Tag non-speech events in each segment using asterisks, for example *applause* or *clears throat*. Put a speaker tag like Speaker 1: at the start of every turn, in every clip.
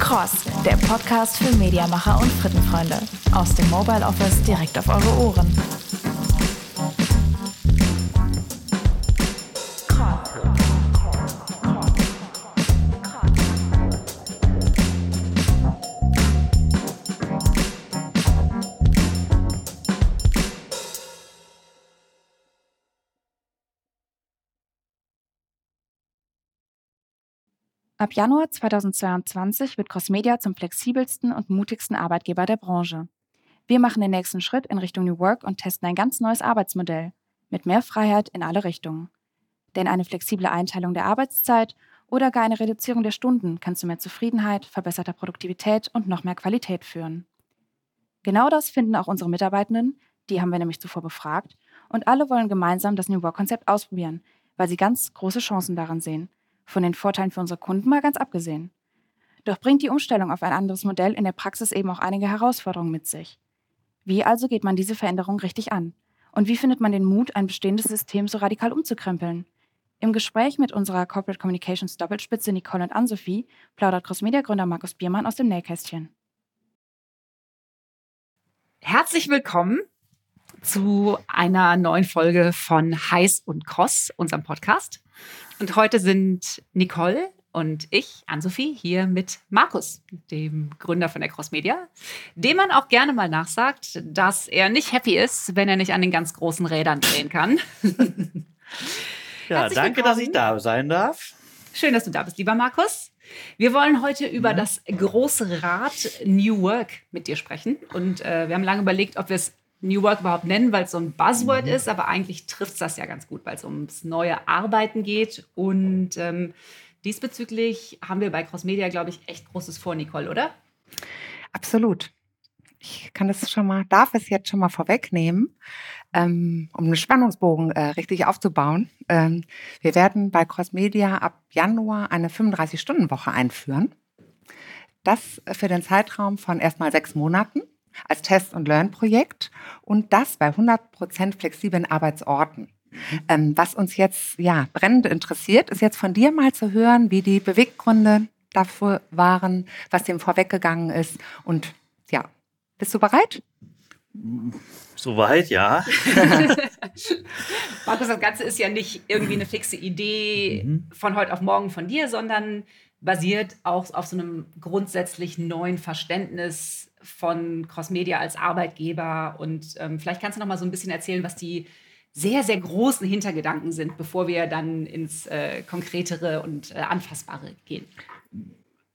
Speaker 1: Cross, der Podcast für Mediamacher und Frittenfreunde. Aus dem Mobile Office direkt auf eure Ohren.
Speaker 2: Ab Januar 2022 wird Crossmedia zum flexibelsten und mutigsten Arbeitgeber der Branche. Wir machen den nächsten Schritt in Richtung New Work und testen ein ganz neues Arbeitsmodell mit mehr Freiheit in alle Richtungen. Denn eine flexible Einteilung der Arbeitszeit oder gar eine Reduzierung der Stunden kann zu mehr Zufriedenheit, verbesserter Produktivität und noch mehr Qualität führen. Genau das finden auch unsere Mitarbeitenden, die haben wir nämlich zuvor befragt, und alle wollen gemeinsam das New Work-Konzept ausprobieren, weil sie ganz große Chancen daran sehen – von den Vorteilen für unsere Kunden mal ganz abgesehen. Doch bringt die Umstellung auf ein anderes Modell in der Praxis eben auch einige Herausforderungen mit sich. Wie also geht man diese Veränderung richtig an? Und wie findet man den Mut, ein bestehendes System so radikal umzukrempeln? Im Gespräch mit unserer Corporate Communications Doppelspitze Nicole und Ann-Sophie plaudert Crossmedia-Gründer Markus Biermann aus dem Nähkästchen.
Speaker 3: Herzlich willkommen zu einer neuen Folge von Heiß und Cross, unserem Podcast. Und heute sind Nicole und ich, Ann-Sophie, hier mit Markus, dem Gründer von der Cross Media, dem man auch gerne mal nachsagt, dass er nicht happy ist, wenn er nicht an den ganz großen Rädern drehen kann. *laughs*
Speaker 4: ja, danke, dass ich da sein darf.
Speaker 3: Schön, dass du da bist, lieber Markus. Wir wollen heute über mhm. das große Rad New Work mit dir sprechen. Und äh, wir haben lange überlegt, ob wir es New Work überhaupt nennen, weil es so ein Buzzword mhm. ist, aber eigentlich trifft es das ja ganz gut, weil es ums neue Arbeiten geht. Und ähm, diesbezüglich haben wir bei Crossmedia, glaube ich, echt Großes vor, Nicole, oder?
Speaker 5: Absolut. Ich kann das schon mal, darf es jetzt schon mal vorwegnehmen, ähm, um einen Spannungsbogen äh, richtig aufzubauen. Ähm, wir werden bei Crossmedia ab Januar eine 35-Stunden-Woche einführen. Das für den Zeitraum von erstmal sechs Monaten als Test- und Learn-Projekt und das bei 100% flexiblen Arbeitsorten. Mhm. Ähm, was uns jetzt ja brennend interessiert, ist jetzt von dir mal zu hören, wie die Beweggründe dafür waren, was dem vorweggegangen ist. Und ja, bist du bereit?
Speaker 4: Soweit, ja. *laughs*
Speaker 3: Markus, das Ganze ist ja nicht irgendwie eine fixe Idee mhm. von heute auf morgen von dir, sondern basiert auch auf so einem grundsätzlich neuen Verständnis von Crossmedia als Arbeitgeber. Und ähm, vielleicht kannst du noch mal so ein bisschen erzählen, was die sehr, sehr großen Hintergedanken sind, bevor wir dann ins äh, Konkretere und äh, Anfassbare gehen.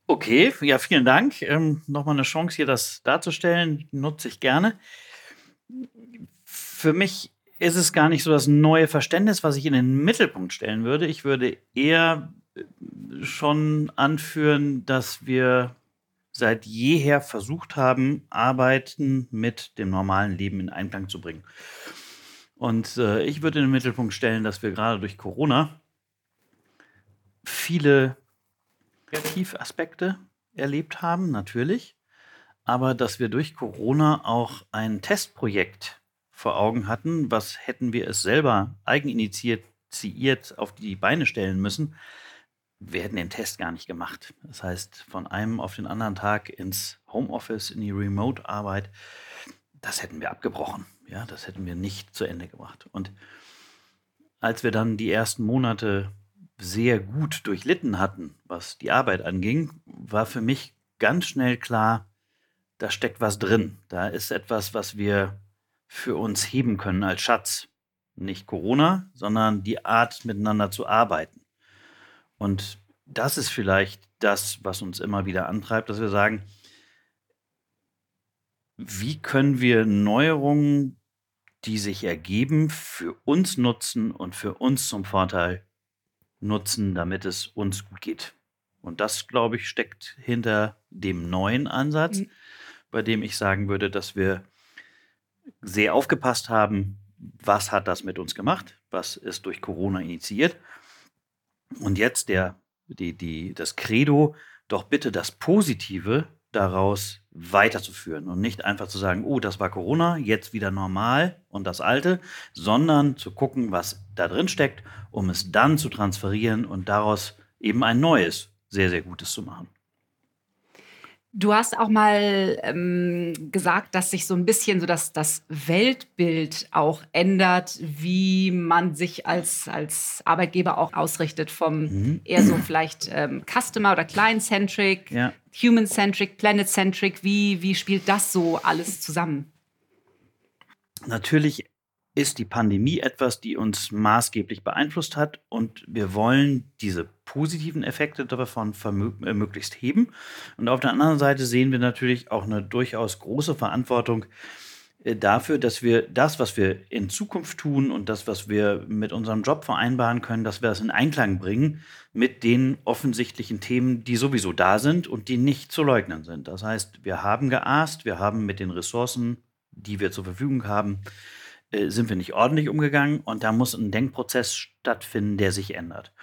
Speaker 4: Okay, ja, vielen Dank. Ähm, Nochmal eine Chance, hier das darzustellen, nutze ich gerne. Für mich ist es gar nicht so das neue Verständnis, was ich in den Mittelpunkt stellen würde. Ich würde eher äh, schon anführen, dass wir seit jeher versucht haben, Arbeiten mit dem normalen Leben in Einklang zu bringen. Und äh, ich würde in den Mittelpunkt stellen, dass wir gerade durch Corona viele Kreativaspekte erlebt haben, natürlich, aber dass wir durch Corona auch ein Testprojekt vor Augen hatten, was hätten wir es selber eigeninitiiert auf die Beine stellen müssen, wir hätten den Test gar nicht gemacht. Das heißt, von einem auf den anderen Tag ins Homeoffice, in die Remote-Arbeit, das hätten wir abgebrochen. Ja, das hätten wir nicht zu Ende gebracht. Und als wir dann die ersten Monate sehr gut durchlitten hatten, was die Arbeit anging, war für mich ganz schnell klar, da steckt was drin. Da ist etwas, was wir für uns heben können als Schatz. Nicht Corona, sondern die Art, miteinander zu arbeiten. Und das ist vielleicht das, was uns immer wieder antreibt, dass wir sagen, wie können wir Neuerungen, die sich ergeben, für uns nutzen und für uns zum Vorteil nutzen, damit es uns gut geht. Und das, glaube ich, steckt hinter dem neuen Ansatz, mhm. bei dem ich sagen würde, dass wir sehr aufgepasst haben, was hat das mit uns gemacht, was ist durch Corona initiiert und jetzt der, die, die, das Credo, doch bitte das Positive daraus weiterzuführen und nicht einfach zu sagen, oh, das war Corona, jetzt wieder normal und das Alte, sondern zu gucken, was da drin steckt, um es dann zu transferieren und daraus eben ein neues, sehr, sehr Gutes zu machen.
Speaker 3: Du hast auch mal ähm, gesagt, dass sich so ein bisschen so das, das Weltbild auch ändert, wie man sich als, als Arbeitgeber auch ausrichtet, vom mhm. eher so vielleicht ähm, Customer- oder Client-Centric, ja. Human-Centric, Planet-Centric. Wie, wie spielt das so alles zusammen?
Speaker 4: Natürlich ist die Pandemie etwas, die uns maßgeblich beeinflusst hat und wir wollen diese positiven Effekte davon äh, möglichst heben. Und auf der anderen Seite sehen wir natürlich auch eine durchaus große Verantwortung äh, dafür, dass wir das, was wir in Zukunft tun und das, was wir mit unserem Job vereinbaren können, dass wir das in Einklang bringen mit den offensichtlichen Themen, die sowieso da sind und die nicht zu leugnen sind. Das heißt, wir haben geaßt, wir haben mit den Ressourcen, die wir zur Verfügung haben, äh, sind wir nicht ordentlich umgegangen und da muss ein Denkprozess stattfinden, der sich ändert.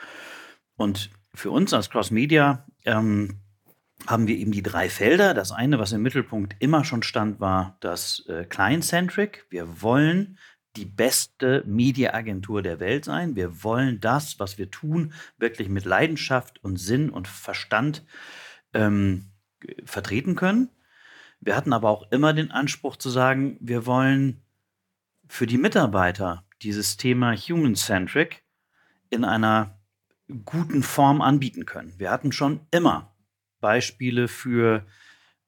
Speaker 4: Und für uns als Cross Media ähm, haben wir eben die drei Felder. Das eine, was im Mittelpunkt immer schon stand, war das äh, Client-Centric. Wir wollen die beste Mediaagentur der Welt sein. Wir wollen das, was wir tun, wirklich mit Leidenschaft und Sinn und Verstand ähm, vertreten können. Wir hatten aber auch immer den Anspruch zu sagen, wir wollen für die Mitarbeiter dieses Thema Human-Centric in einer guten Form anbieten können. Wir hatten schon immer Beispiele für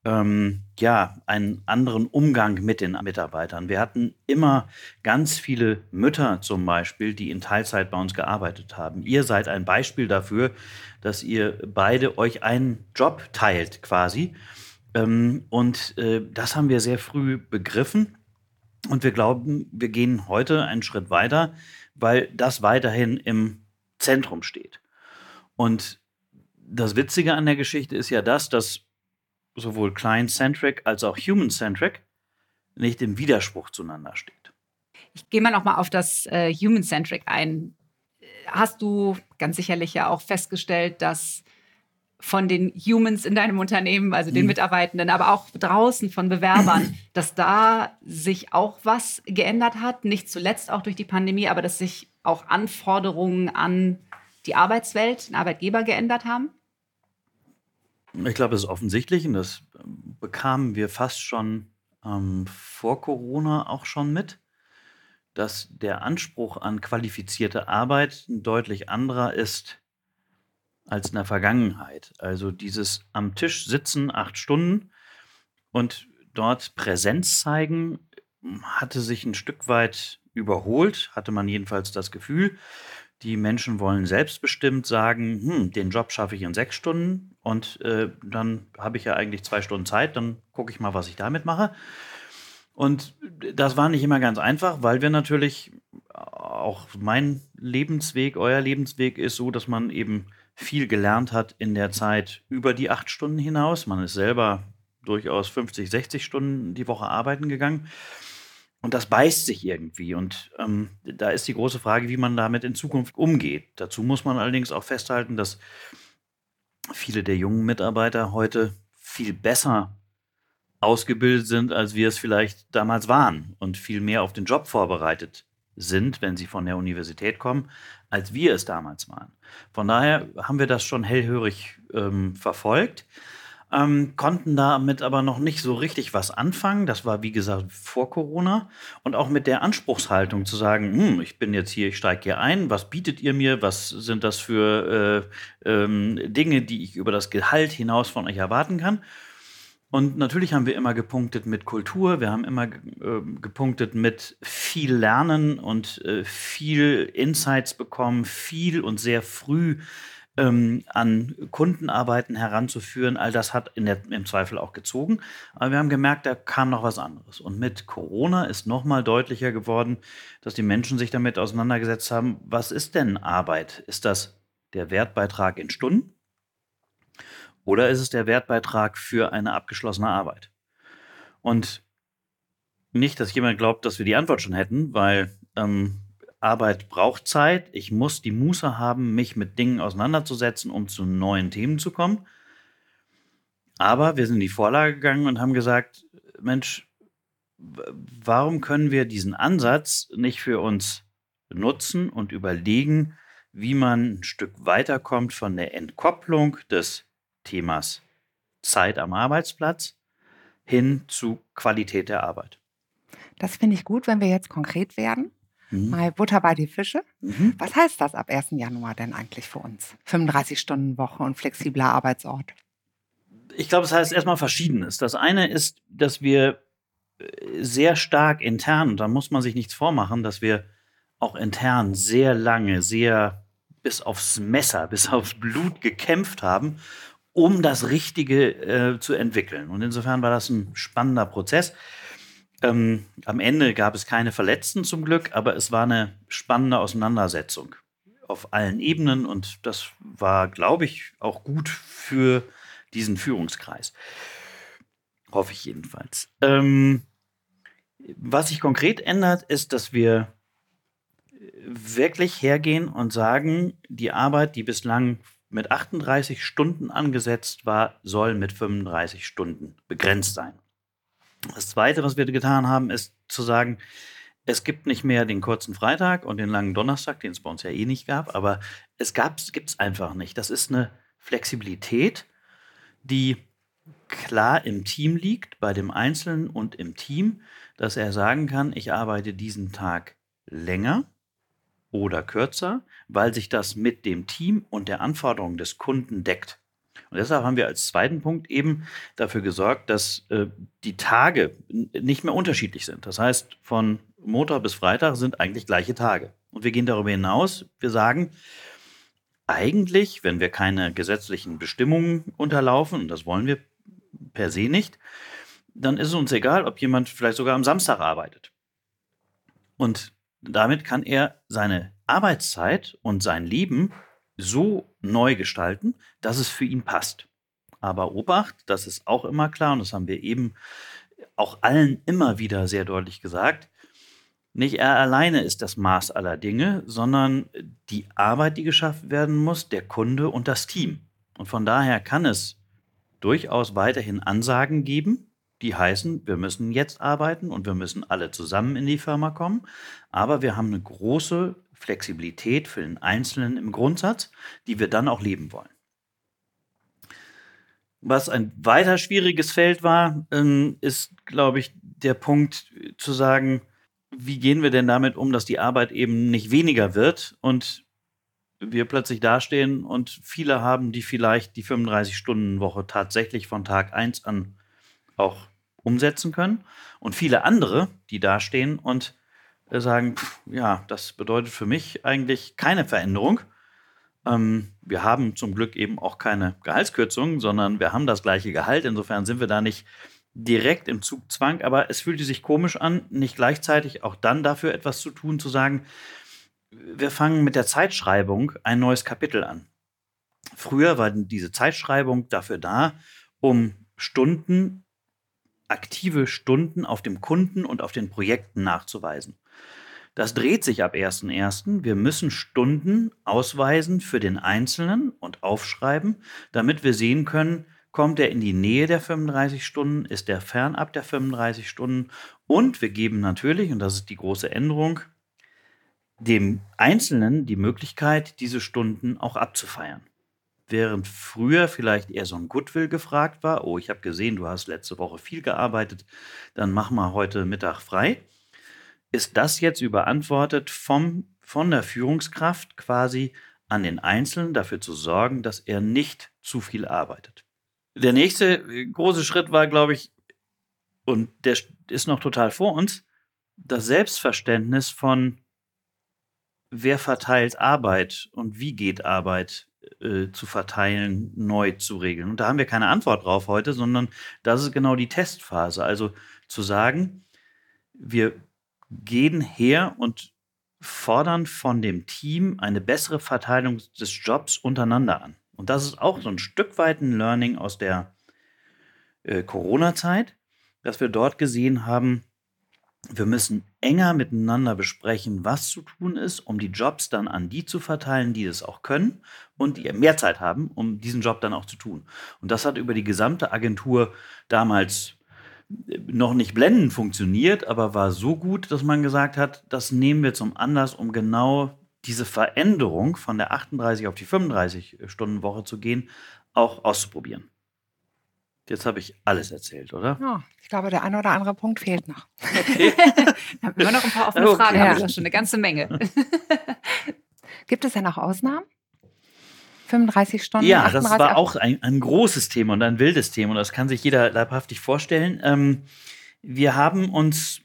Speaker 4: ähm, ja, einen anderen Umgang mit den Mitarbeitern. Wir hatten immer ganz viele Mütter zum Beispiel, die in Teilzeit bei uns gearbeitet haben. Ihr seid ein Beispiel dafür, dass ihr beide euch einen Job teilt quasi. Ähm, und äh, das haben wir sehr früh begriffen und wir glauben, wir gehen heute einen Schritt weiter, weil das weiterhin im Zentrum steht. Und das Witzige an der Geschichte ist ja das, dass sowohl Client-Centric als auch Human-Centric nicht im Widerspruch zueinander steht.
Speaker 3: Ich gehe mal nochmal auf das äh, Human-Centric ein. Hast du ganz sicherlich ja auch festgestellt, dass von den Humans in deinem Unternehmen, also den mhm. Mitarbeitenden, aber auch draußen von Bewerbern, *clears throat* dass da sich auch was geändert hat, nicht zuletzt auch durch die Pandemie, aber dass sich auch Anforderungen an die Arbeitswelt, den Arbeitgeber geändert haben?
Speaker 4: Ich glaube, das ist offensichtlich und das bekamen wir fast schon ähm, vor Corona auch schon mit, dass der Anspruch an qualifizierte Arbeit ein deutlich anderer ist als in der Vergangenheit. Also dieses am Tisch sitzen, acht Stunden und dort Präsenz zeigen, hatte sich ein Stück weit überholt, hatte man jedenfalls das Gefühl. Die Menschen wollen selbstbestimmt sagen, hm, den Job schaffe ich in sechs Stunden und äh, dann habe ich ja eigentlich zwei Stunden Zeit, dann gucke ich mal, was ich damit mache. Und das war nicht immer ganz einfach, weil wir natürlich auch mein Lebensweg, euer Lebensweg ist so, dass man eben viel gelernt hat in der Zeit über die acht Stunden hinaus. Man ist selber durchaus 50, 60 Stunden die Woche arbeiten gegangen. Und das beißt sich irgendwie. Und ähm, da ist die große Frage, wie man damit in Zukunft umgeht. Dazu muss man allerdings auch festhalten, dass viele der jungen Mitarbeiter heute viel besser ausgebildet sind, als wir es vielleicht damals waren und viel mehr auf den Job vorbereitet sind, wenn sie von der Universität kommen, als wir es damals waren. Von daher haben wir das schon hellhörig ähm, verfolgt, ähm, konnten damit aber noch nicht so richtig was anfangen. Das war, wie gesagt, vor Corona. Und auch mit der Anspruchshaltung zu sagen, hm, ich bin jetzt hier, ich steige hier ein, was bietet ihr mir, was sind das für äh, ähm, Dinge, die ich über das Gehalt hinaus von euch erwarten kann. Und natürlich haben wir immer gepunktet mit Kultur, wir haben immer äh, gepunktet mit viel Lernen und äh, viel Insights bekommen, viel und sehr früh ähm, an Kundenarbeiten heranzuführen. All das hat der, im Zweifel auch gezogen. Aber wir haben gemerkt, da kam noch was anderes. Und mit Corona ist nochmal deutlicher geworden, dass die Menschen sich damit auseinandergesetzt haben, was ist denn Arbeit? Ist das der Wertbeitrag in Stunden? Oder ist es der Wertbeitrag für eine abgeschlossene Arbeit? Und nicht, dass jemand glaubt, dass wir die Antwort schon hätten, weil ähm, Arbeit braucht Zeit. Ich muss die Muße haben, mich mit Dingen auseinanderzusetzen, um zu neuen Themen zu kommen. Aber wir sind in die Vorlage gegangen und haben gesagt, Mensch, warum können wir diesen Ansatz nicht für uns nutzen und überlegen, wie man ein Stück weiterkommt von der Entkopplung des Themas Zeit am Arbeitsplatz hin zu Qualität der Arbeit.
Speaker 5: Das finde ich gut, wenn wir jetzt konkret werden. Mhm. Mal Butter bei die Fische. Mhm. Was heißt das ab 1. Januar denn eigentlich für uns? 35 Stunden Woche und flexibler Arbeitsort.
Speaker 4: Ich glaube, es das heißt erstmal Verschiedenes. Das eine ist, dass wir äh, sehr stark intern, und da muss man sich nichts vormachen, dass wir auch intern sehr lange, sehr bis aufs Messer, bis aufs Blut gekämpft haben, um das Richtige äh, zu entwickeln. Und insofern war das ein spannender Prozess. Ähm, am Ende gab es keine Verletzten zum Glück, aber es war eine spannende Auseinandersetzung auf allen Ebenen und das war, glaube ich, auch gut für diesen Führungskreis. Hoffe ich jedenfalls. Ähm, was sich konkret ändert, ist, dass wir wirklich hergehen und sagen, die Arbeit, die bislang mit 38 Stunden angesetzt war, soll mit 35 Stunden begrenzt sein. Das Zweite, was wir getan haben, ist zu sagen, es gibt nicht mehr den kurzen Freitag und den langen Donnerstag, den es bei uns ja eh nicht gab, aber es gibt es einfach nicht. Das ist eine Flexibilität, die klar im Team liegt, bei dem Einzelnen und im Team, dass er sagen kann, ich arbeite diesen Tag länger oder kürzer, weil sich das mit dem Team und der Anforderung des Kunden deckt. Und deshalb haben wir als zweiten Punkt eben dafür gesorgt, dass äh, die Tage nicht mehr unterschiedlich sind. Das heißt, von Montag bis Freitag sind eigentlich gleiche Tage. Und wir gehen darüber hinaus. Wir sagen, eigentlich, wenn wir keine gesetzlichen Bestimmungen unterlaufen, und das wollen wir per se nicht, dann ist es uns egal, ob jemand vielleicht sogar am Samstag arbeitet. Und damit kann er seine Arbeitszeit und sein Leben so neu gestalten, dass es für ihn passt. Aber Obacht, das ist auch immer klar und das haben wir eben auch allen immer wieder sehr deutlich gesagt, nicht er alleine ist das Maß aller Dinge, sondern die Arbeit, die geschaffen werden muss, der Kunde und das Team. Und von daher kann es durchaus weiterhin Ansagen geben, die heißen, wir müssen jetzt arbeiten und wir müssen alle zusammen in die Firma kommen. Aber wir haben eine große Flexibilität für den Einzelnen im Grundsatz, die wir dann auch leben wollen. Was ein weiter schwieriges Feld war, ähm, ist, glaube ich, der Punkt zu sagen, wie gehen wir denn damit um, dass die Arbeit eben nicht weniger wird und wir plötzlich dastehen und viele haben, die vielleicht die 35-Stunden-Woche tatsächlich von Tag 1 an auch umsetzen können und viele andere, die dastehen und äh, sagen, pff, ja, das bedeutet für mich eigentlich keine Veränderung. Ähm, wir haben zum Glück eben auch keine Gehaltskürzung, sondern wir haben das gleiche Gehalt. Insofern sind wir da nicht direkt im Zugzwang, aber es fühlte sich komisch an, nicht gleichzeitig auch dann dafür etwas zu tun, zu sagen, wir fangen mit der Zeitschreibung ein neues Kapitel an. Früher war diese Zeitschreibung dafür da, um Stunden, aktive Stunden auf dem Kunden und auf den Projekten nachzuweisen. Das dreht sich ab 1.1. Wir müssen Stunden ausweisen für den Einzelnen und aufschreiben, damit wir sehen können, kommt er in die Nähe der 35 Stunden, ist er fernab der 35 Stunden und wir geben natürlich, und das ist die große Änderung, dem Einzelnen die Möglichkeit, diese Stunden auch abzufeiern. Während früher vielleicht eher so ein Goodwill gefragt war, oh, ich habe gesehen, du hast letzte Woche viel gearbeitet, dann mach mal heute Mittag frei ist das jetzt überantwortet vom, von der Führungskraft quasi an den Einzelnen dafür zu sorgen, dass er nicht zu viel arbeitet. Der nächste äh, große Schritt war, glaube ich, und der ist noch total vor uns, das Selbstverständnis von, wer verteilt Arbeit und wie geht Arbeit äh, zu verteilen, neu zu regeln. Und da haben wir keine Antwort drauf heute, sondern das ist genau die Testphase. Also zu sagen, wir gehen her und fordern von dem Team eine bessere Verteilung des Jobs untereinander an. Und das ist auch so ein Stück weit ein Learning aus der äh, Corona-Zeit, dass wir dort gesehen haben, wir müssen enger miteinander besprechen, was zu tun ist, um die Jobs dann an die zu verteilen, die es auch können und die mehr Zeit haben, um diesen Job dann auch zu tun. Und das hat über die gesamte Agentur damals noch nicht blendend funktioniert, aber war so gut, dass man gesagt hat, das nehmen wir zum Anlass, um genau diese Veränderung von der 38 auf die 35 Stunden Woche zu gehen, auch auszuprobieren. Jetzt habe ich alles erzählt, oder?
Speaker 5: Ja, ich glaube, der eine oder andere Punkt fehlt noch.
Speaker 3: Okay. *laughs* Wir haben immer noch ein paar offene
Speaker 4: Okay.
Speaker 3: Fragen,
Speaker 5: Ja.
Speaker 3: aber das ist schon eine ganze Menge. *laughs*
Speaker 5: Gibt es denn auch Ausnahmen? 35 Stunden?
Speaker 4: Ja, das
Speaker 5: 38,
Speaker 4: war auch ein, ein großes Thema und ein wildes Thema und das kann sich jeder leibhaftig vorstellen. Ähm, wir haben uns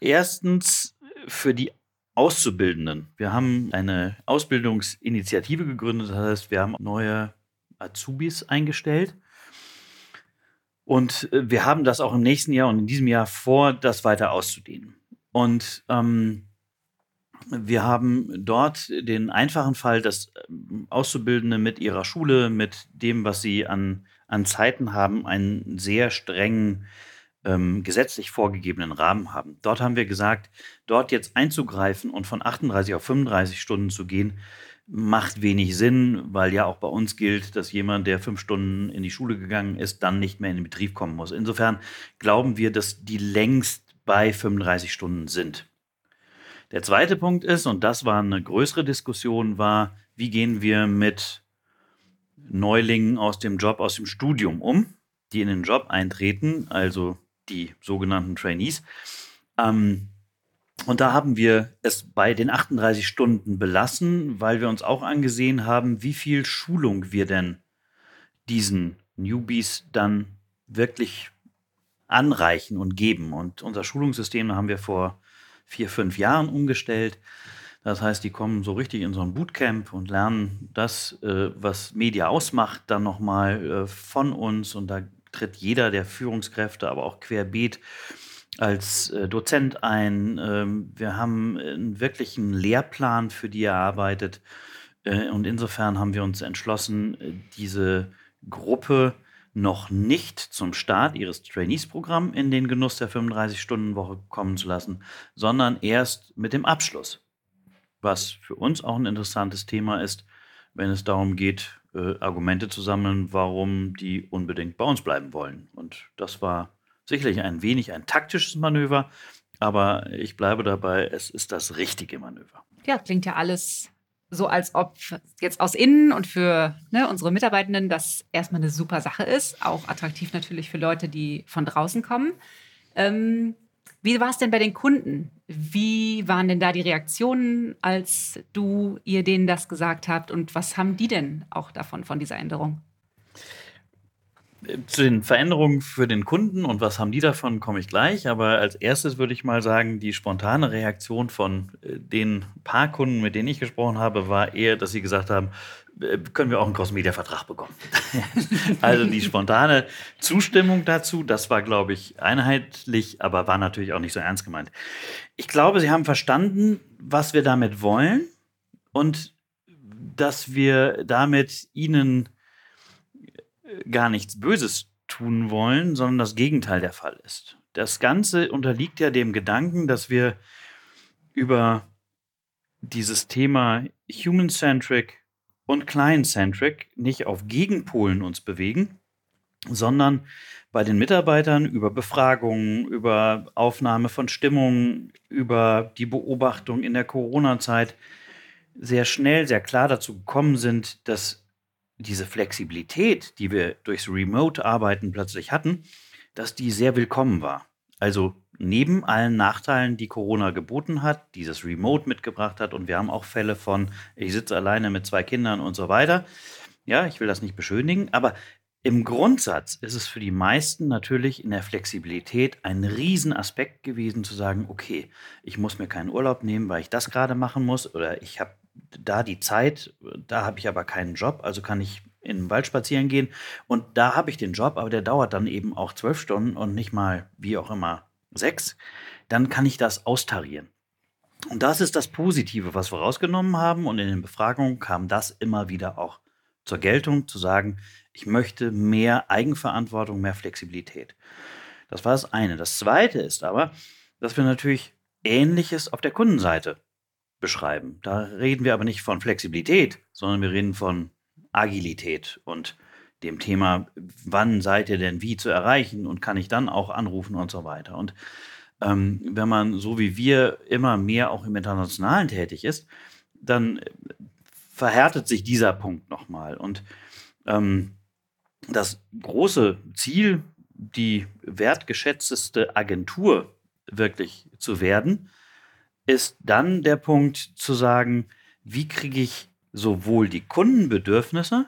Speaker 4: erstens für die Auszubildenden, wir haben eine Ausbildungsinitiative gegründet, das heißt, wir haben neue Azubis eingestellt. Und äh, wir haben das auch im nächsten Jahr und in diesem Jahr vor, das weiter auszudehnen. Und ähm, wir haben dort den einfachen Fall, dass ähm, Auszubildende mit ihrer Schule, mit dem, was sie an, an Zeiten haben, einen sehr strengen ähm, gesetzlich vorgegebenen Rahmen haben. Dort haben wir gesagt, dort jetzt einzugreifen und von 38 auf 35 Stunden zu gehen, macht wenig Sinn, weil ja auch bei uns gilt, dass jemand, der fünf Stunden in die Schule gegangen ist, dann nicht mehr in den Betrieb kommen muss. Insofern glauben wir, dass die längst bei 35 Stunden sind. Der zweite Punkt ist, und das war eine größere Diskussion, war, wie gehen wir mit Neulingen aus dem Job, aus dem Studium um, die in den Job eintreten, also die sogenannten Trainees. Ähm, und da haben wir es bei den 38 Stunden belassen, weil wir uns auch angesehen haben, wie viel Schulung wir denn diesen Newbies dann wirklich anreichen und geben. Und unser Schulungssystem haben wir vor vier, fünf Jahren umgestellt. Das heißt, die kommen so richtig in so ein Bootcamp und lernen das, äh, was Media ausmacht, dann nochmal äh, von uns. Und da tritt jeder der Führungskräfte, aber auch querbeet als äh, Dozent ein. Ähm, wir haben einen wirklichen Lehrplan für die erarbeitet. Äh, und insofern haben wir uns entschlossen, äh, diese Gruppe noch nicht zum Start ihres Trainees-Programms in den Genuss der 35-Stunden-Woche kommen zu lassen, sondern erst mit dem Abschluss. Was für uns auch ein interessantes Thema ist, wenn es darum geht, äh, Argumente zu sammeln, warum die unbedingt bei uns bleiben wollen. Und das war sicherlich ein wenig ein taktisches Manöver, aber ich bleibe dabei, es ist das richtige Manöver.
Speaker 3: Ja, klingt ja alles so, als ob jetzt aus innen und für ne, unsere Mitarbeitenden das erstmal eine super Sache ist. Auch attraktiv natürlich für Leute, die von draußen kommen. Ähm, wie war es denn bei den Kunden? Wie waren denn da die Reaktionen, als du ihr denen das gesagt habt? Und was haben die denn auch davon, von dieser Änderung?
Speaker 4: Zu den Veränderungen für den Kunden und was haben die davon, komme ich gleich. Aber als erstes würde ich mal sagen, die spontane Reaktion von äh, den paar Kunden, mit denen ich gesprochen habe, war eher, dass sie gesagt haben, äh, können wir auch einen Cross-Media-Vertrag bekommen. *laughs* also die spontane Zustimmung dazu, das war, glaube ich, einheitlich, aber war natürlich auch nicht so ernst gemeint. Ich glaube, sie haben verstanden, was wir damit wollen und dass wir damit ihnen gar nichts Böses tun wollen, sondern das Gegenteil der Fall ist. Das Ganze unterliegt ja dem Gedanken, dass wir über dieses Thema Human-Centric und Client-Centric nicht auf Gegenpolen uns bewegen, sondern bei den Mitarbeitern über Befragungen, über Aufnahme von Stimmungen, über die Beobachtung in der Corona-Zeit sehr schnell, sehr klar dazu gekommen sind, dass diese Flexibilität, die wir durchs Remote-Arbeiten plötzlich hatten, dass die sehr willkommen war. Also neben allen Nachteilen, die Corona geboten hat, dieses Remote mitgebracht hat und wir haben auch Fälle von, ich sitze alleine mit zwei Kindern und so weiter. Ja, ich will das nicht beschönigen, aber im Grundsatz ist es für die meisten natürlich in der Flexibilität ein Riesenaspekt gewesen zu sagen, okay, ich muss mir keinen Urlaub nehmen, weil ich das gerade machen muss oder ich habe da die Zeit, da habe ich aber keinen Job, also kann ich in den Wald spazieren gehen und da habe ich den Job, aber der dauert dann eben auch zwölf Stunden und nicht mal wie auch immer sechs, dann kann ich das austarieren. Und das ist das Positive, was wir rausgenommen haben und in den Befragungen kam das immer wieder auch zur Geltung, zu sagen, ich möchte mehr Eigenverantwortung, mehr Flexibilität. Das war das eine. Das zweite ist aber, dass wir natürlich Ähnliches auf der Kundenseite beschreiben. Da reden wir aber nicht von Flexibilität, sondern wir reden von Agilität und dem Thema, wann seid ihr denn wie zu erreichen und kann ich dann auch anrufen und so weiter. Und ähm, wenn man so wie wir immer mehr auch im Internationalen tätig ist, dann verhärtet sich dieser Punkt nochmal. Und ähm, das große Ziel, die wertgeschätzteste Agentur wirklich zu werden, ist dann der Punkt zu sagen, wie kriege ich sowohl die Kundenbedürfnisse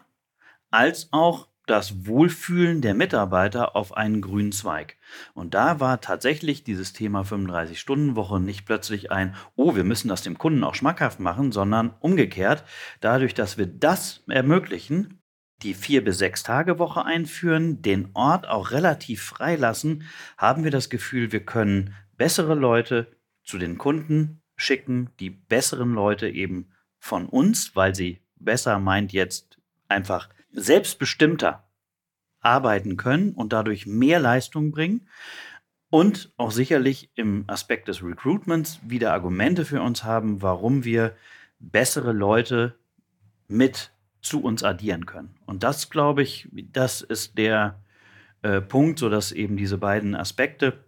Speaker 4: als auch das Wohlfühlen der Mitarbeiter auf einen grünen Zweig. Und da war tatsächlich dieses Thema 35-Stunden-Woche nicht plötzlich ein, oh, wir müssen das dem Kunden auch schmackhaft machen, sondern umgekehrt, dadurch, dass wir das ermöglichen, die vier bis sechs Tage Woche einführen, den Ort auch relativ freilassen, haben wir das Gefühl, wir können bessere Leute zu den Kunden schicken, die besseren Leute eben von uns, weil sie besser meint jetzt einfach selbstbestimmter arbeiten können und dadurch mehr Leistung bringen und auch sicherlich im Aspekt des Recruitments wieder Argumente für uns haben, warum wir bessere Leute mit zu uns addieren können. Und das, glaube ich, das ist der äh, Punkt, sodass eben diese beiden Aspekte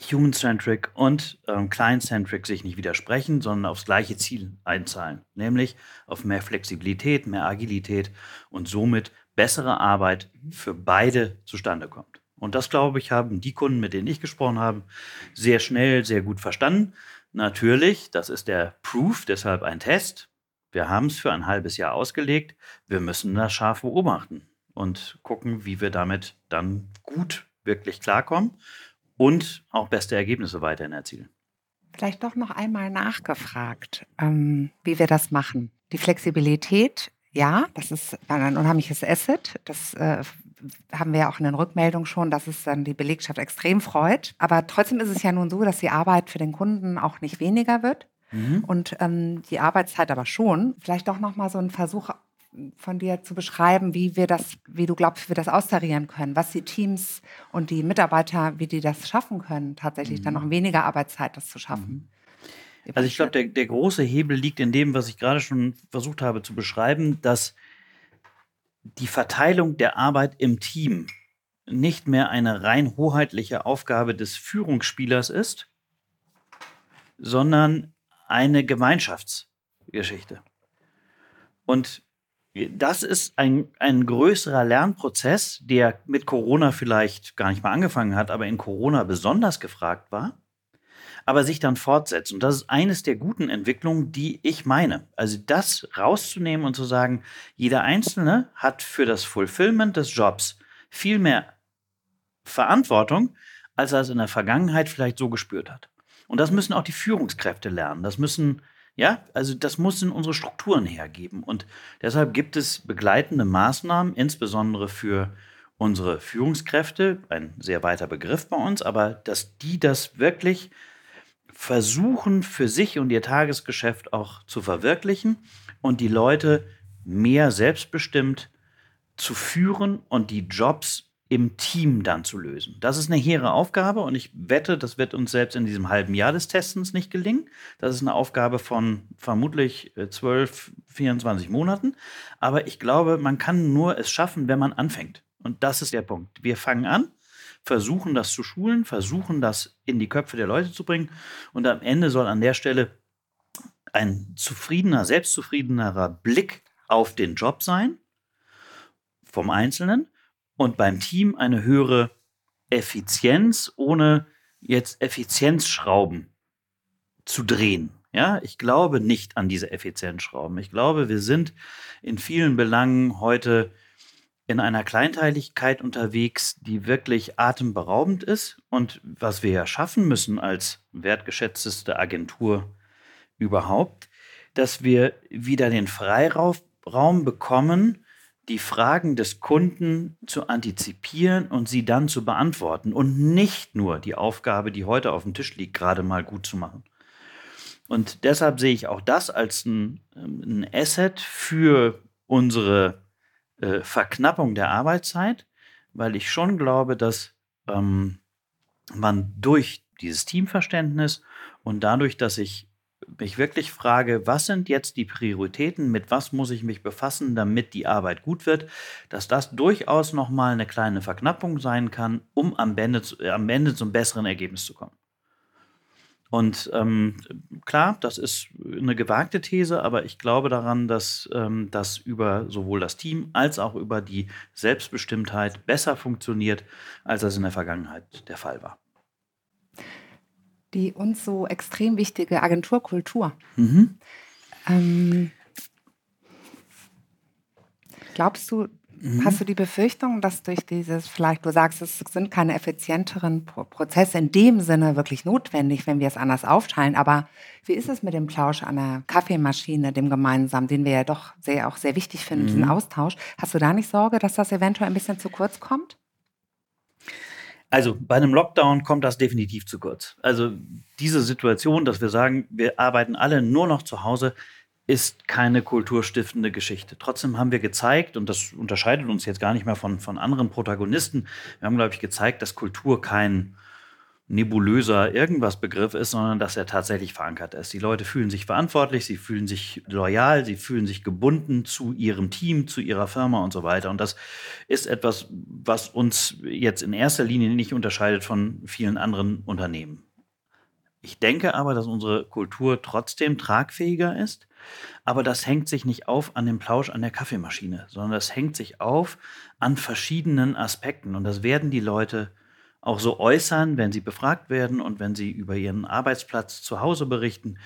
Speaker 4: Human-Centric und ähm, Client-Centric sich nicht widersprechen, sondern aufs gleiche Ziel einzahlen, nämlich auf mehr Flexibilität, mehr Agilität und somit bessere Arbeit für beide zustande kommt. Und das, glaube ich, haben die Kunden, mit denen ich gesprochen habe, sehr schnell, sehr gut verstanden. Natürlich, das ist der Proof, deshalb ein Test. Wir haben es für ein halbes Jahr ausgelegt. Wir müssen das scharf beobachten und gucken, wie wir damit dann gut wirklich klarkommen und auch beste Ergebnisse weiterhin erzielen.
Speaker 5: Vielleicht doch noch einmal nachgefragt, ähm, wie wir das machen. Die Flexibilität, ja, das ist ein unheimliches Asset. Das äh, haben wir ja auch in den Rückmeldungen schon, dass es dann die Belegschaft extrem freut. Aber trotzdem ist es ja nun so, dass die Arbeit für den Kunden auch nicht weniger wird. Mhm. Und ähm, die Arbeitszeit aber schon. Vielleicht doch noch mal so ein Versuch von dir zu beschreiben, wie wir das, wie du glaubst, wir das austarieren können, was die Teams und die Mitarbeiter, wie die das schaffen können, tatsächlich mhm. dann noch in weniger Arbeitszeit das zu schaffen.
Speaker 4: Mhm. Also ich glaube, der, der große Hebel liegt in dem, was ich gerade schon versucht habe zu beschreiben, dass die Verteilung der Arbeit im Team nicht mehr eine rein hoheitliche Aufgabe des Führungsspielers ist, sondern eine Gemeinschaftsgeschichte. Und das ist ein, ein größerer Lernprozess, der mit Corona vielleicht gar nicht mal angefangen hat, aber in Corona besonders gefragt war, aber sich dann fortsetzt. Und das ist eines der guten Entwicklungen, die ich meine. Also das rauszunehmen und zu sagen, jeder Einzelne hat für das Fulfillment des Jobs viel mehr Verantwortung, als er es in der Vergangenheit vielleicht so gespürt hat. Und das müssen auch die Führungskräfte lernen. Das müssen ja, also das muss in unsere Strukturen hergeben. Und deshalb gibt es begleitende Maßnahmen, insbesondere für unsere Führungskräfte, ein sehr weiter Begriff bei uns, aber dass die das wirklich versuchen, für sich und ihr Tagesgeschäft auch zu verwirklichen und die Leute mehr selbstbestimmt zu führen und die Jobs im Team dann zu lösen. Das ist eine hehre Aufgabe und ich wette, das wird uns selbst in diesem halben Jahr des Testens nicht gelingen. Das ist eine Aufgabe von vermutlich 12, äh, 24 Monaten. Aber ich glaube, man kann nur es schaffen, wenn man anfängt. Und das ist der Punkt. Wir fangen an, versuchen das zu schulen, versuchen das in die Köpfe der Leute zu bringen und am Ende soll an der Stelle ein zufriedener, selbstzufriedenerer Blick auf den Job sein vom Einzelnen und beim Team eine höhere Effizienz, ohne jetzt Effizienzschrauben zu drehen. Ja, ich glaube nicht an diese Effizienzschrauben. Ich glaube, wir sind in vielen Belangen heute in einer Kleinteiligkeit unterwegs, die wirklich atemberaubend ist. Und was wir ja schaffen müssen als wertgeschätzteste Agentur überhaupt, dass wir wieder den Freiraum bekommen, die Fragen des Kunden zu antizipieren und sie dann zu beantworten und nicht nur die Aufgabe, die heute auf dem Tisch liegt, gerade mal gut zu machen. Und deshalb sehe ich auch das als ein, ähm, ein Asset für unsere äh, Verknappung der Arbeitszeit, weil ich schon glaube, dass ähm, man durch dieses Teamverständnis und dadurch, dass ich mich wirklich frage, was sind jetzt die Prioritäten, mit was muss ich mich befassen, damit die Arbeit gut wird, dass das durchaus nochmal eine kleine Verknappung sein kann, um am Ende, am Ende zum besseren Ergebnis zu kommen. Und ähm, klar, das ist eine gewagte These, aber ich glaube daran, dass ähm, das über sowohl das Team als auch über die Selbstbestimmtheit besser funktioniert, als das in der Vergangenheit der Fall war.
Speaker 5: Die uns so extrem wichtige Agenturkultur. Mhm. Ähm, glaubst du, Mhm. Hast du die Befürchtung, dass durch dieses, vielleicht du sagst, es sind keine effizienteren Prozesse in dem Sinne wirklich notwendig, wenn wir es anders aufteilen, aber wie ist es mit dem Plausch an der Kaffeemaschine, dem gemeinsamen, den wir ja doch sehr, auch sehr wichtig finden, mhm. diesen Austausch? Hast du da nicht Sorge, dass das eventuell ein bisschen zu kurz kommt?
Speaker 4: Also bei einem Lockdown kommt das definitiv zu kurz. Also diese Situation, dass wir sagen, wir arbeiten alle nur noch zu Hause, ist keine kulturstiftende Geschichte. Trotzdem haben wir gezeigt, und das unterscheidet uns jetzt gar nicht mehr von, von anderen Protagonisten, wir haben, glaube ich, gezeigt, dass Kultur kein nebulöser irgendwas Begriff ist, sondern dass er tatsächlich verankert ist. Die Leute fühlen sich verantwortlich, sie fühlen sich loyal, sie fühlen sich gebunden zu ihrem Team, zu ihrer Firma und so weiter. Und das ist etwas, was uns jetzt in erster Linie nicht unterscheidet von vielen anderen Unternehmen. Ich denke aber, dass unsere Kultur trotzdem tragfähiger ist. Aber das hängt sich nicht auf an dem Plausch an der Kaffeemaschine, sondern das hängt sich auf an verschiedenen Aspekten. Und das werden die Leute auch so äußern, wenn sie befragt werden und wenn sie über ihren Arbeitsplatz zu Hause berichten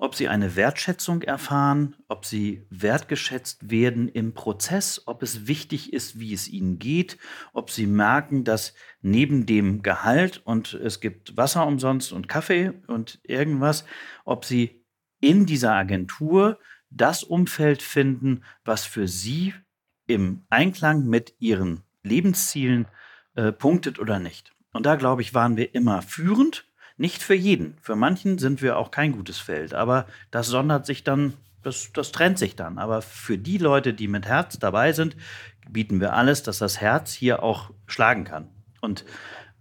Speaker 4: ob sie eine Wertschätzung erfahren, ob sie wertgeschätzt werden im Prozess, ob es wichtig ist, wie es ihnen geht, ob sie merken, dass neben dem Gehalt und es gibt Wasser umsonst und Kaffee und irgendwas, ob sie in dieser Agentur das Umfeld finden, was für sie im Einklang mit ihren Lebenszielen äh, punktet oder nicht. Und da, glaube ich, waren wir immer führend nicht für jeden. Für manchen sind wir auch kein gutes Feld, aber das sondert sich dann, das, das trennt sich dann. Aber für die Leute, die mit Herz dabei sind, bieten wir alles, dass das Herz hier auch schlagen kann. Und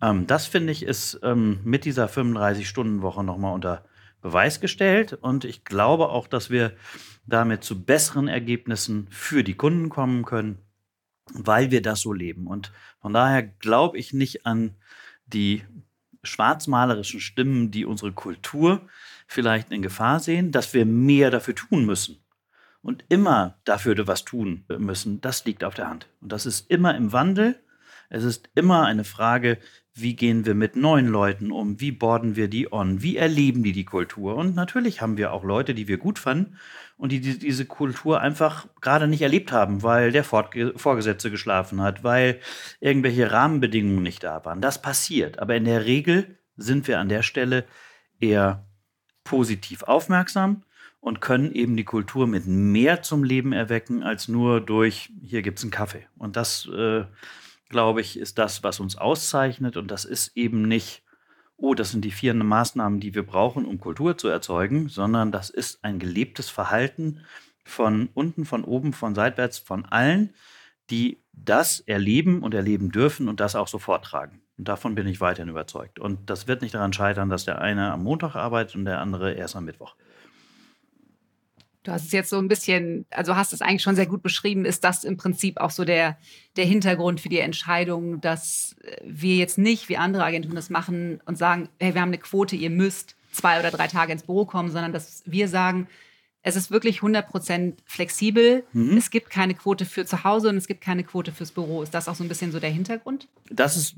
Speaker 4: ähm, das finde ich ist ähm, mit dieser 35-Stunden-Woche nochmal unter Beweis gestellt. Und ich glaube auch, dass wir damit zu besseren Ergebnissen für die Kunden kommen können, weil wir das so leben. Und von daher glaube ich nicht an die schwarzmalerischen Stimmen, die unsere Kultur vielleicht in Gefahr sehen, dass wir mehr dafür tun müssen und immer dafür was tun müssen, das liegt auf der Hand. Und das ist immer im Wandel. Es ist immer eine Frage, wie gehen wir mit neuen Leuten um, wie borden wir die on, wie erleben die die Kultur. Und natürlich haben wir auch Leute, die wir gut fanden und die, die diese Kultur einfach gerade nicht erlebt haben, weil der Vorgesetzte geschlafen hat, weil irgendwelche Rahmenbedingungen nicht da waren. Das passiert. Aber in der Regel sind wir an der Stelle eher positiv aufmerksam und können eben die Kultur mit mehr zum Leben erwecken als nur durch, hier gibt es einen Kaffee. Und das äh, glaube ich, ist das, was uns auszeichnet. Und das ist eben nicht, oh, das sind die vier Maßnahmen, die wir brauchen, um Kultur zu erzeugen, sondern das ist ein gelebtes Verhalten von unten, von oben, von seitwärts, von allen, die das erleben und erleben dürfen und das auch so vortragen. Und davon bin ich weiterhin überzeugt. Und das wird nicht daran scheitern, dass der eine am Montag arbeitet und der andere erst am Mittwoch.
Speaker 3: Du hast es jetzt so ein bisschen, also hast es eigentlich schon sehr gut beschrieben. Ist das im Prinzip auch so der, der Hintergrund für die Entscheidung, dass wir jetzt nicht, wie andere Agenturen das machen und sagen, hey, wir haben eine Quote, ihr müsst zwei oder drei Tage ins Büro kommen, sondern dass wir sagen, es ist wirklich 100% flexibel. Mhm. Es gibt keine Quote für zu Hause und es gibt keine Quote fürs Büro. Ist das auch so ein bisschen so der Hintergrund?
Speaker 4: Das ist,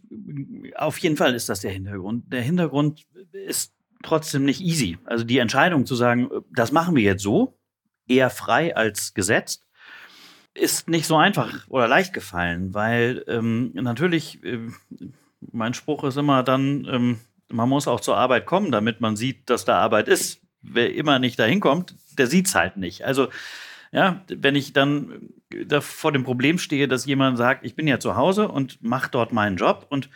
Speaker 4: auf jeden Fall ist das der Hintergrund. Der Hintergrund ist trotzdem nicht easy. Also die Entscheidung zu sagen, das machen wir jetzt so, eher frei als gesetzt, ist nicht so einfach oder leicht gefallen, weil ähm, natürlich, äh, mein Spruch ist immer dann, ähm, man muss auch zur Arbeit kommen, damit man sieht, dass da Arbeit ist. Wer immer nicht dahin kommt, der sieht es halt nicht. Also, ja, wenn ich dann da vor dem Problem stehe, dass jemand sagt, ich bin ja zu Hause und mache dort meinen Job und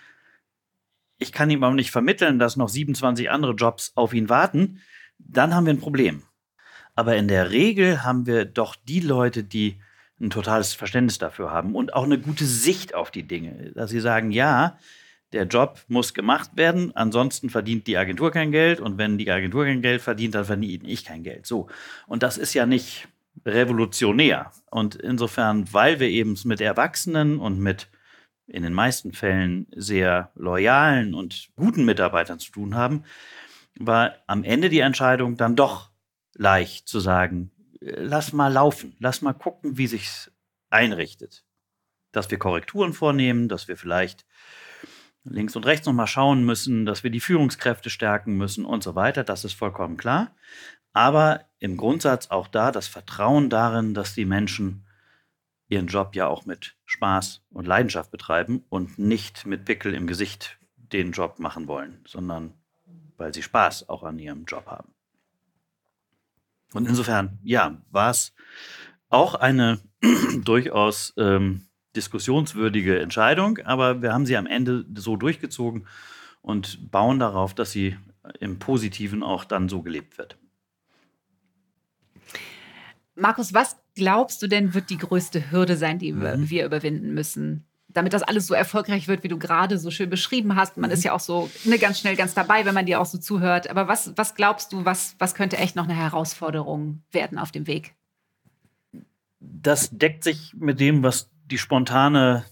Speaker 4: ich kann ihm aber nicht vermitteln, dass noch 27 andere Jobs auf ihn warten, dann haben wir ein Problem. Aber in der Regel haben wir doch die Leute, die ein totales Verständnis dafür haben und auch eine gute Sicht auf die Dinge. Dass sie sagen, ja, der Job muss gemacht werden, ansonsten verdient die Agentur kein Geld und wenn die Agentur kein Geld verdient, dann verdiene ich kein Geld. So. Und das ist ja nicht revolutionär. Und insofern, weil wir eben mit Erwachsenen und mit in den meisten Fällen sehr loyalen und guten Mitarbeitern zu tun haben, war am Ende die Entscheidung dann doch leicht zu sagen, lass mal laufen, lass mal gucken, wie sich's einrichtet. Dass wir Korrekturen vornehmen, dass wir vielleicht links und rechts nochmal schauen müssen, dass wir die Führungskräfte stärken müssen und so weiter, das ist vollkommen klar. Aber im Grundsatz auch da das Vertrauen darin, dass die Menschen ihren Job ja auch mit Spaß und Leidenschaft betreiben und nicht mit Pickel im Gesicht den Job machen wollen, sondern weil sie Spaß auch an ihrem Job haben. Und insofern, ja, war es auch eine *clears throat* durchaus ähm, diskussionswürdige Entscheidung, aber wir haben sie am Ende so durchgezogen und bauen darauf, dass sie im Positiven auch dann so gelebt wird.
Speaker 3: Markus, was glaubst du denn, wird die größte Hürde sein, die mhm. wir überwinden müssen? Damit das alles so erfolgreich wird, wie du gerade so schön beschrieben hast. Man mhm. ist ja auch so ne, ganz schnell ganz dabei, wenn man dir auch so zuhört. Aber was, was glaubst du, was, was könnte echt noch eine Herausforderung werden auf dem Weg?
Speaker 4: Das deckt sich mit dem, was die spontane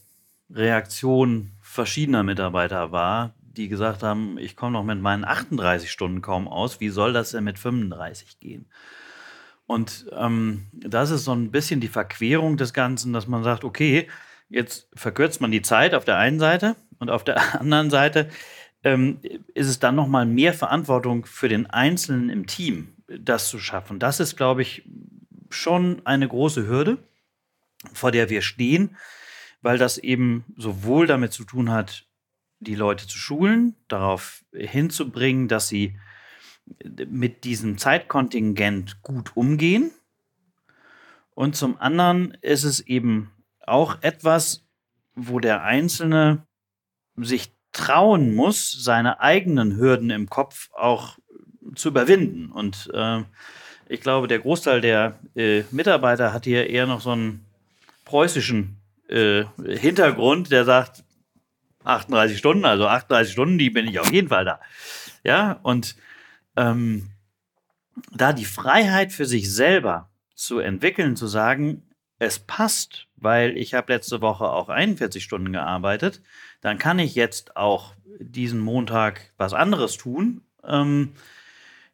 Speaker 4: Reaktion verschiedener Mitarbeiter war, die gesagt haben, ich komme noch mit meinen 38 Stunden kaum aus, wie soll das denn mit 35 gehen? Und ähm, das ist so ein bisschen die Verquerung des Ganzen, dass man sagt, okay, jetzt verkürzt man die Zeit auf der einen Seite und auf der *laughs* anderen Seite ähm, ist es dann nochmal mehr Verantwortung für den Einzelnen im Team, das zu schaffen. Das ist, glaube ich, schon eine große Hürde, vor der wir stehen, weil das eben sowohl damit zu tun hat, die Leute zu schulen, darauf hinzubringen, dass sie mit diesem Zeitkontingent gut umgehen. Und zum anderen ist es eben auch etwas, wo der Einzelne sich trauen muss, seine eigenen Hürden im Kopf auch zu überwinden. Und äh, ich glaube, der Großteil der äh, Mitarbeiter hat hier eher noch so einen preußischen äh, Hintergrund, der sagt, 38 Stunden, also 38 Stunden, die bin ich auf jeden Fall da. Ja, und ähm, da die Freiheit für sich selber zu entwickeln, zu sagen, es passt, weil ich habe letzte Woche auch 41 Stunden gearbeitet, dann kann ich jetzt auch diesen Montag was anderes tun. Ähm,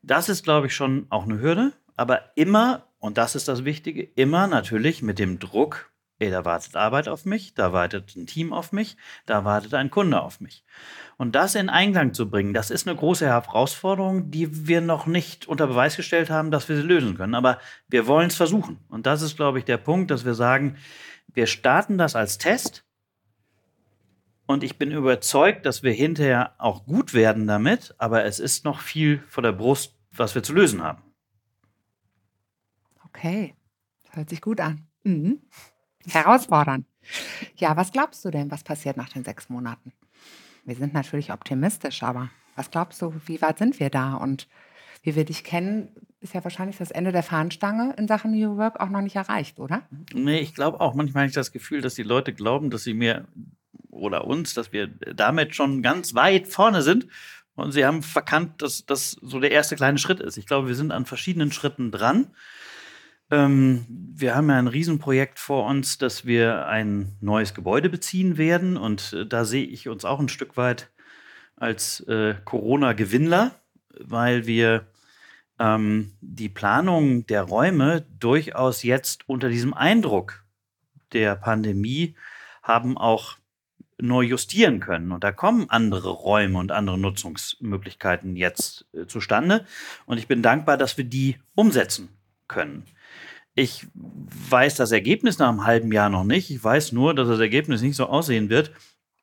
Speaker 4: das ist, glaube ich, schon auch eine Hürde, aber immer, und das ist das Wichtige, immer natürlich mit dem Druck, ey, da wartet Arbeit auf mich, da wartet ein Team auf mich, da wartet ein Kunde auf mich. Und das in Einklang zu bringen, das ist eine große Herausforderung, die wir noch nicht unter Beweis gestellt haben, dass wir sie lösen können. Aber wir wollen es versuchen. Und das ist, glaube ich, der Punkt, dass wir sagen, wir starten das als Test. Und ich bin überzeugt, dass wir hinterher auch gut werden damit. Aber es ist noch viel vor der Brust, was wir zu lösen haben.
Speaker 5: Okay, das hört sich gut an. Mhm. Herausfordernd. Ja, was glaubst du denn, was passiert nach den sechs Monaten? Wir sind natürlich optimistisch, aber was glaubst du, wie weit sind wir da? Und wie wir dich kennen, ist ja wahrscheinlich das Ende der Fahnenstange in Sachen New Work auch noch nicht erreicht, oder?
Speaker 4: Nee, ich glaube auch. Manchmal habe ich das Gefühl, dass die Leute glauben, dass sie mir oder uns, dass wir damit schon ganz weit vorne sind. Und sie haben verkannt, dass das so der erste kleine Schritt ist. Ich glaube, wir sind an verschiedenen Schritten dran. Ähm, wir haben ja ein Riesenprojekt vor uns, dass wir ein neues Gebäude beziehen werden. Und äh, da sehe ich uns auch ein Stück weit als äh, Corona-Gewinnler, weil wir ähm, die Planung der Räume durchaus jetzt unter diesem Eindruck der Pandemie haben auch neu justieren können. Und da kommen andere Räume und andere Nutzungsmöglichkeiten jetzt äh, zustande. Und ich bin dankbar, dass wir die umsetzen können. Ich weiß das Ergebnis nach einem halben Jahr noch nicht. Ich weiß nur, dass das Ergebnis nicht so aussehen wird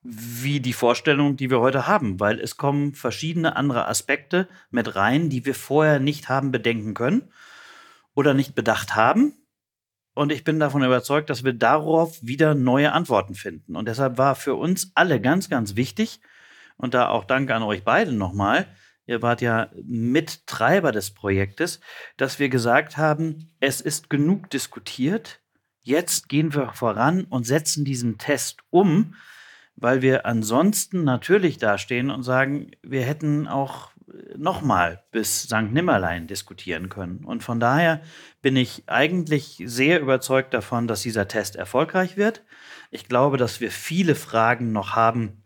Speaker 4: wie die Vorstellung, die wir heute haben, weil es kommen verschiedene andere Aspekte mit rein, die wir vorher nicht haben bedenken können oder nicht bedacht haben. Und ich bin davon überzeugt, dass wir darauf wieder neue Antworten finden. Und deshalb war für uns alle ganz, ganz wichtig, und da auch Danke an euch beide nochmal, ihr wart ja Mittreiber des Projektes, dass wir gesagt haben, es ist genug diskutiert, jetzt gehen wir voran und setzen diesen Test um, weil wir ansonsten natürlich dastehen und sagen, wir hätten auch nochmal bis St. Nimmerlein diskutieren können. Und von daher bin ich eigentlich sehr überzeugt davon, dass dieser Test erfolgreich wird. Ich glaube, dass wir viele Fragen noch haben,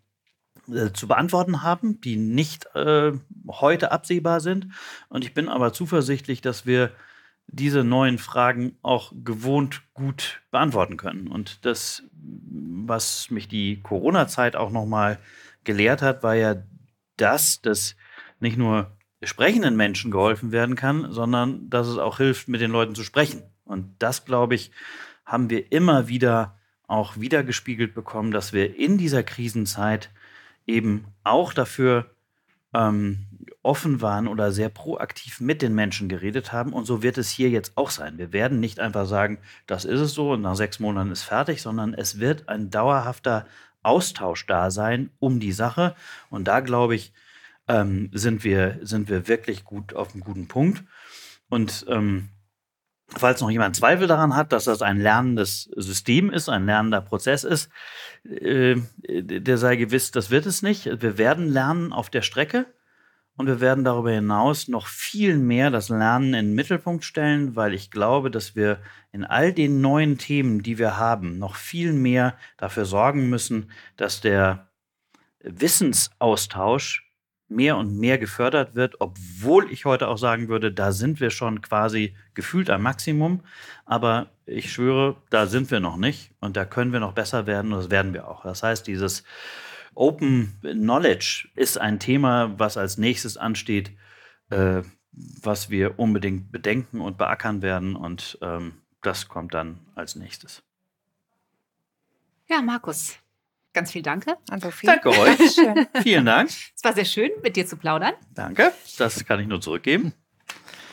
Speaker 4: äh, zu beantworten haben, die nicht äh, heute absehbar sind. Und ich bin aber zuversichtlich, dass wir diese neuen Fragen auch gewohnt gut beantworten können. Und das, was mich die Corona-Zeit auch nochmal gelehrt hat, war ja das, dass nicht nur sprechenden Menschen geholfen werden kann, sondern dass es auch hilft, mit den Leuten zu sprechen. Und das, glaube ich, haben wir immer wieder auch wiedergespiegelt bekommen, dass wir in dieser Krisenzeit eben auch dafür ähm, offen waren oder sehr proaktiv mit den Menschen geredet haben. Und so wird es hier jetzt auch sein. Wir werden nicht einfach sagen, das ist es so und nach sechs Monaten ist fertig, sondern es wird ein dauerhafter Austausch da sein um die Sache. Und da glaube ich, ähm, sind, wir, sind wir wirklich gut auf einem guten Punkt. Und ähm, falls noch jemand Zweifel daran hat, dass das ein lernendes System ist, ein lernender Prozess ist, äh, der sei gewiss, das wird es nicht. Wir werden lernen auf der Strecke und wir werden darüber hinaus noch viel mehr das Lernen in den Mittelpunkt stellen, weil ich glaube, dass wir in all den neuen Themen, die wir haben, noch viel mehr dafür sorgen müssen, dass der Wissensaustausch mehr und mehr gefördert wird, obwohl ich heute auch sagen würde, da sind wir schon quasi gefühlt am Maximum. Aber ich schwöre, da sind wir noch nicht und da können wir noch besser werden und das werden wir auch. Das heißt, dieses Open Knowledge ist ein Thema, was als nächstes ansteht, äh, was wir unbedingt bedenken und beackern werden und ähm, das kommt dann als nächstes.
Speaker 3: Ja, Markus, Ganz viel Danke
Speaker 4: an Sophie. Danke euch. *laughs* Vielen Dank.
Speaker 3: Es war sehr schön, mit dir zu plaudern.
Speaker 4: Danke. Das kann ich nur zurückgeben.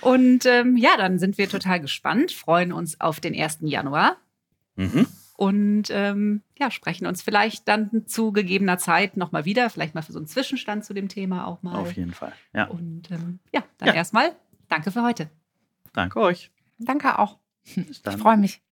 Speaker 3: Und ähm, ja, dann sind wir total gespannt, freuen uns auf den 1. Januar. Mhm. Und ähm, ja, sprechen uns vielleicht dann zu gegebener Zeit nochmal wieder, vielleicht mal für so einen Zwischenstand zu dem Thema auch mal.
Speaker 4: Auf jeden Fall. Ja.
Speaker 3: Und ähm, ja, dann ja. erstmal danke für heute.
Speaker 4: Danke euch.
Speaker 5: Danke auch. Ich freue mich.